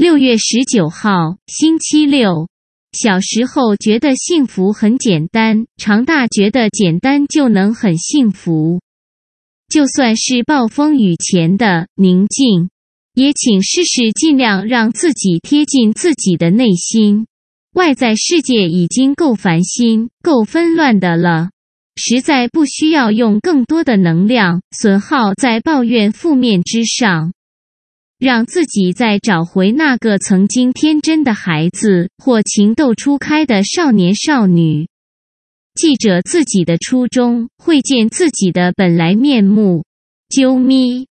六月十九号，星期六。小时候觉得幸福很简单，长大觉得简单就能很幸福。就算是暴风雨前的宁静，也请试试尽量让自己贴近自己的内心。外在世界已经够烦心、够纷乱的了，实在不需要用更多的能量损耗在抱怨负面之上。让自己再找回那个曾经天真的孩子，或情窦初开的少年少女。记者自己的初衷，会见自己的本来面目。啾咪。